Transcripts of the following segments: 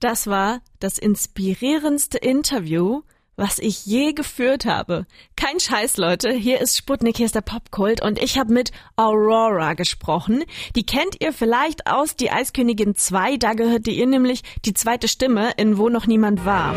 Das war das inspirierendste Interview, was ich je geführt habe. Kein Scheiß, Leute. Hier ist Sputnik, hier ist der Popkult und ich habe mit Aurora gesprochen. Die kennt ihr vielleicht aus Die Eiskönigin 2. Da gehörte ihr nämlich die zweite Stimme in Wo noch niemand war.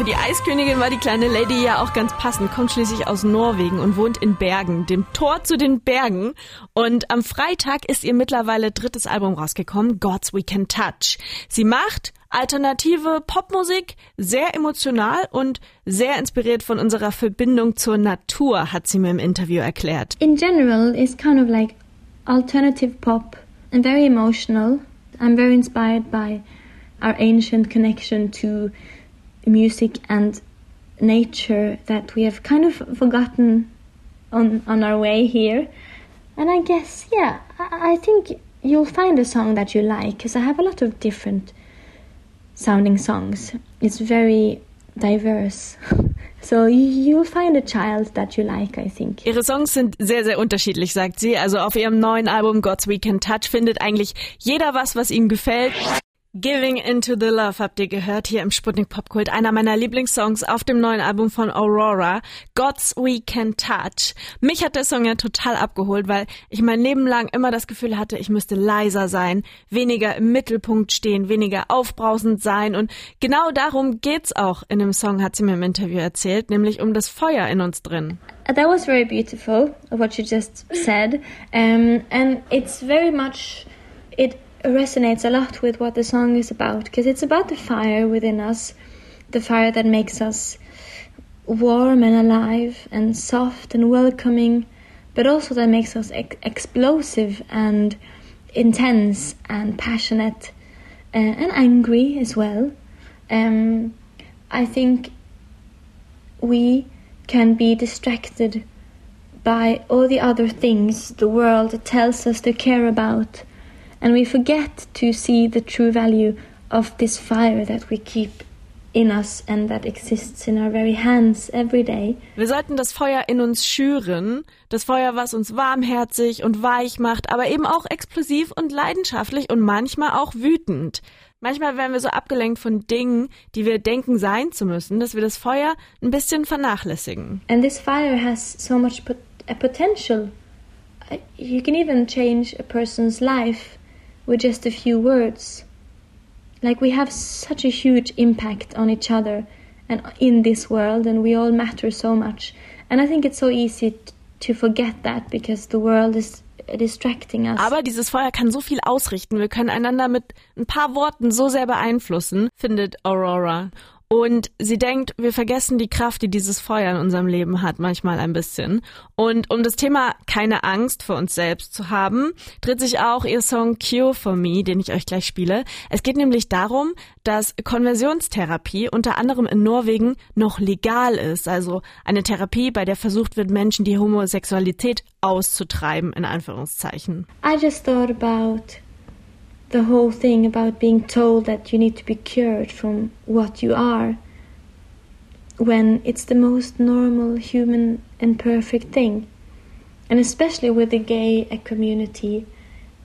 Für die Eiskönigin war die kleine Lady ja auch ganz passend, kommt schließlich aus Norwegen und wohnt in Bergen, dem Tor zu den Bergen. Und am Freitag ist ihr mittlerweile drittes Album rausgekommen, Gods We Can Touch. Sie macht alternative Popmusik, sehr emotional und sehr inspiriert von unserer Verbindung zur Natur, hat sie mir im Interview erklärt. In general, it's kind of like alternative pop and very emotional. I'm very inspired by our ancient connection to music and nature that we have kind of forgotten on on our way here. And I guess, yeah, I, I think you'll find a song that you like because I have a lot of different sounding songs. It's very diverse. So you'll find a child that you like, I think. Ihre Songs sind sehr, sehr unterschiedlich, sagt sie. Also auf ihrem neuen Album God's Weekend Touch findet eigentlich jeder was, was ihm gefällt. Giving Into the Love habt ihr gehört hier im Sputnik Popkult. Einer meiner Lieblingssongs auf dem neuen Album von Aurora, God's We Can Touch. Mich hat der Song ja total abgeholt, weil ich mein Leben lang immer das Gefühl hatte, ich müsste leiser sein, weniger im Mittelpunkt stehen, weniger aufbrausend sein. Und genau darum geht's auch in dem Song, hat sie mir im Interview erzählt, nämlich um das Feuer in uns drin. That was very beautiful, what you just said. Um, and it's very much, it resonates a lot with what the song is about because it's about the fire within us, the fire that makes us warm and alive and soft and welcoming, but also that makes us ex- explosive and intense and passionate uh, and angry as well. Um, I think we can be distracted by all the other things the world tells us to care about and we forget to see the true value of this fire that we keep in us and that exists in our very hands every day. Wir sollten das Feuer in uns schüren, das Feuer, was uns warmherzig und weich macht, aber eben auch explosiv und leidenschaftlich und manchmal auch wütend. Manchmal werden wir so abgelenkt von Dingen, die wir denken sein zu müssen, dass wir das Feuer ein bisschen vernachlässigen. And this fire has so much pot potential. You can even change a person's life with just a few words. Like we have such a huge impact on each other and in this world, and we all matter so much. And I think it's so easy to forget that because the world is us. Aber dieses Feuer kann so viel ausrichten. Wir können einander mit ein paar Worten so sehr beeinflussen, findet Aurora. Und sie denkt, wir vergessen die Kraft, die dieses Feuer in unserem Leben hat, manchmal ein bisschen. Und um das Thema keine Angst vor uns selbst zu haben, dreht sich auch ihr Song Cure for Me, den ich euch gleich spiele. Es geht nämlich darum, dass Konversionstherapie unter anderem in Norwegen noch legal ist. Also eine Therapie, bei der versucht wird, Menschen die Homosexualität auszutreiben, in Anführungszeichen. I just thought about the whole thing about being told that you need to be cured from what you are when it's the most normal human and perfect thing. And especially with the gay community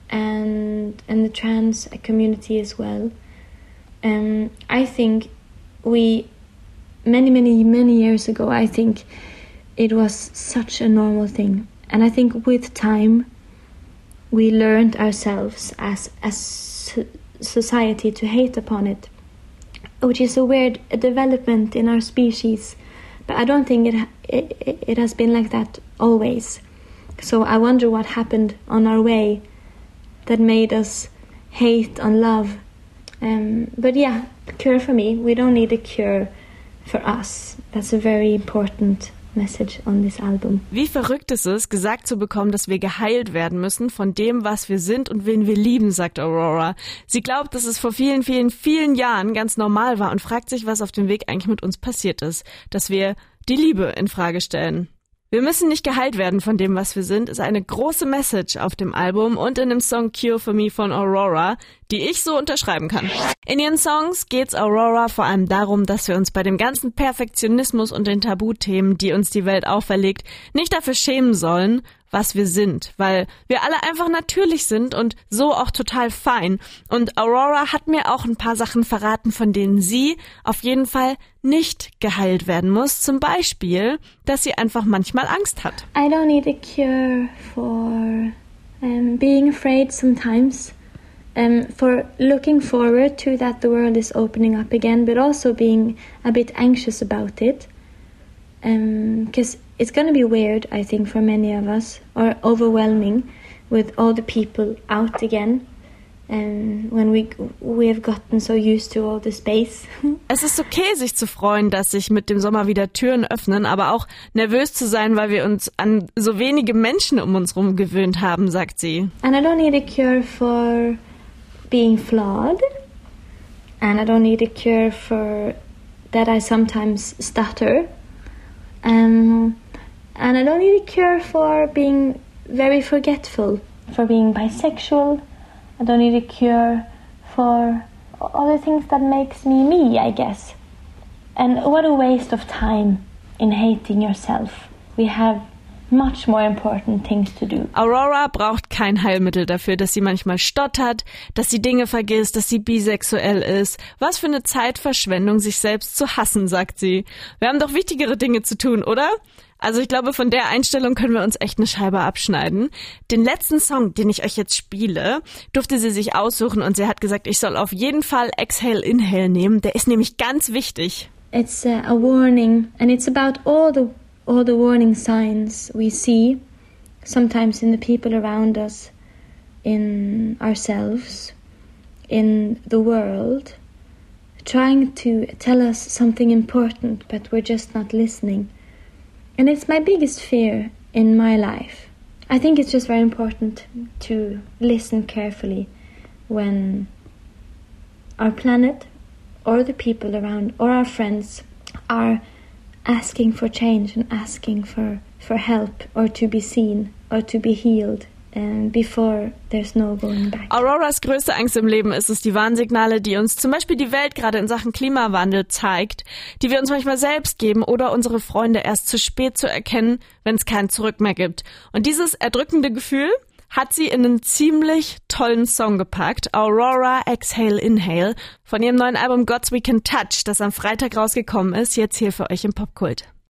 and and the trans community as well um, I think we many many many years ago I think it was such a normal thing. And I think with time we learned ourselves as a society to hate upon it, which is a weird development in our species. But I don't think it, it it has been like that always. So I wonder what happened on our way that made us hate on love. Um, but yeah, cure for me. We don't need a cure for us. That's a very important message on this album. Wie verrückt ist es, gesagt zu bekommen, dass wir geheilt werden müssen von dem, was wir sind und wen wir lieben, sagt Aurora. Sie glaubt, dass es vor vielen, vielen, vielen Jahren ganz normal war und fragt sich, was auf dem Weg eigentlich mit uns passiert ist, dass wir die Liebe in Frage stellen. Wir müssen nicht geheilt werden von dem, was wir sind, ist eine große Message auf dem Album und in dem Song Cure for Me von Aurora, die ich so unterschreiben kann. In ihren Songs geht's Aurora vor allem darum, dass wir uns bei dem ganzen Perfektionismus und den Tabuthemen, die uns die Welt auferlegt, nicht dafür schämen sollen, was wir sind, weil wir alle einfach natürlich sind und so auch total fein. Und Aurora hat mir auch ein paar Sachen verraten, von denen sie auf jeden Fall nicht geheilt werden muss. Zum Beispiel, dass sie einfach manchmal Angst hat. I don't need a cure for um, being afraid sometimes. Um, for looking forward to that the world is opening up again, but also being a bit anxious about it. Because um, it's going to be weird, I think, for many of us, or overwhelming with all the people out again. And when we we have gotten so used to all the space. Es ist okay, sich zu freuen, dass sich mit dem Sommer wieder Türen öffnen, aber auch nervös zu sein, weil wir uns an so wenige Menschen um uns herum gewöhnt haben, sagt sie. And I don't need a cure for being flawed. And I don't need a cure for that I sometimes stutter. Um, and I don't need a cure for being very forgetful, for being bisexual. I don't need a cure for all the things that makes me me, I guess. And what a waste of time in hating yourself. We have much more important things to do. Aurora braucht kein Heilmittel dafür, dass sie manchmal stottert, dass sie Dinge vergisst, dass sie bisexuell ist. Was für eine Zeitverschwendung, sich selbst zu hassen, sagt sie. Wir haben doch wichtigere Dinge zu tun, oder? Also ich glaube, von der Einstellung können wir uns echt eine Scheibe abschneiden. Den letzten Song, den ich euch jetzt spiele, durfte sie sich aussuchen und sie hat gesagt, ich soll auf jeden Fall Exhale Inhale nehmen. Der ist nämlich ganz wichtig. It's a, a warning and it's about all the all the warning signs we see sometimes in the people around us, in ourselves, in the world, trying to tell us something important, but we're just not listening. And it's my biggest fear in my life. I think it's just very important to listen carefully when our planet or the people around or our friends are asking for change and asking for, for help or to be seen or to be healed before there's no going back. Auroras größte Angst im Leben ist es, die Warnsignale, die uns zum Beispiel die Welt gerade in Sachen Klimawandel zeigt, die wir uns manchmal selbst geben oder unsere Freunde erst zu spät zu erkennen, wenn es kein Zurück mehr gibt. Und dieses erdrückende Gefühl hat sie in einen ziemlich tollen Song gepackt, Aurora Exhale Inhale, von ihrem neuen Album God's We Can Touch, das am Freitag rausgekommen ist, jetzt hier für euch im Popkult.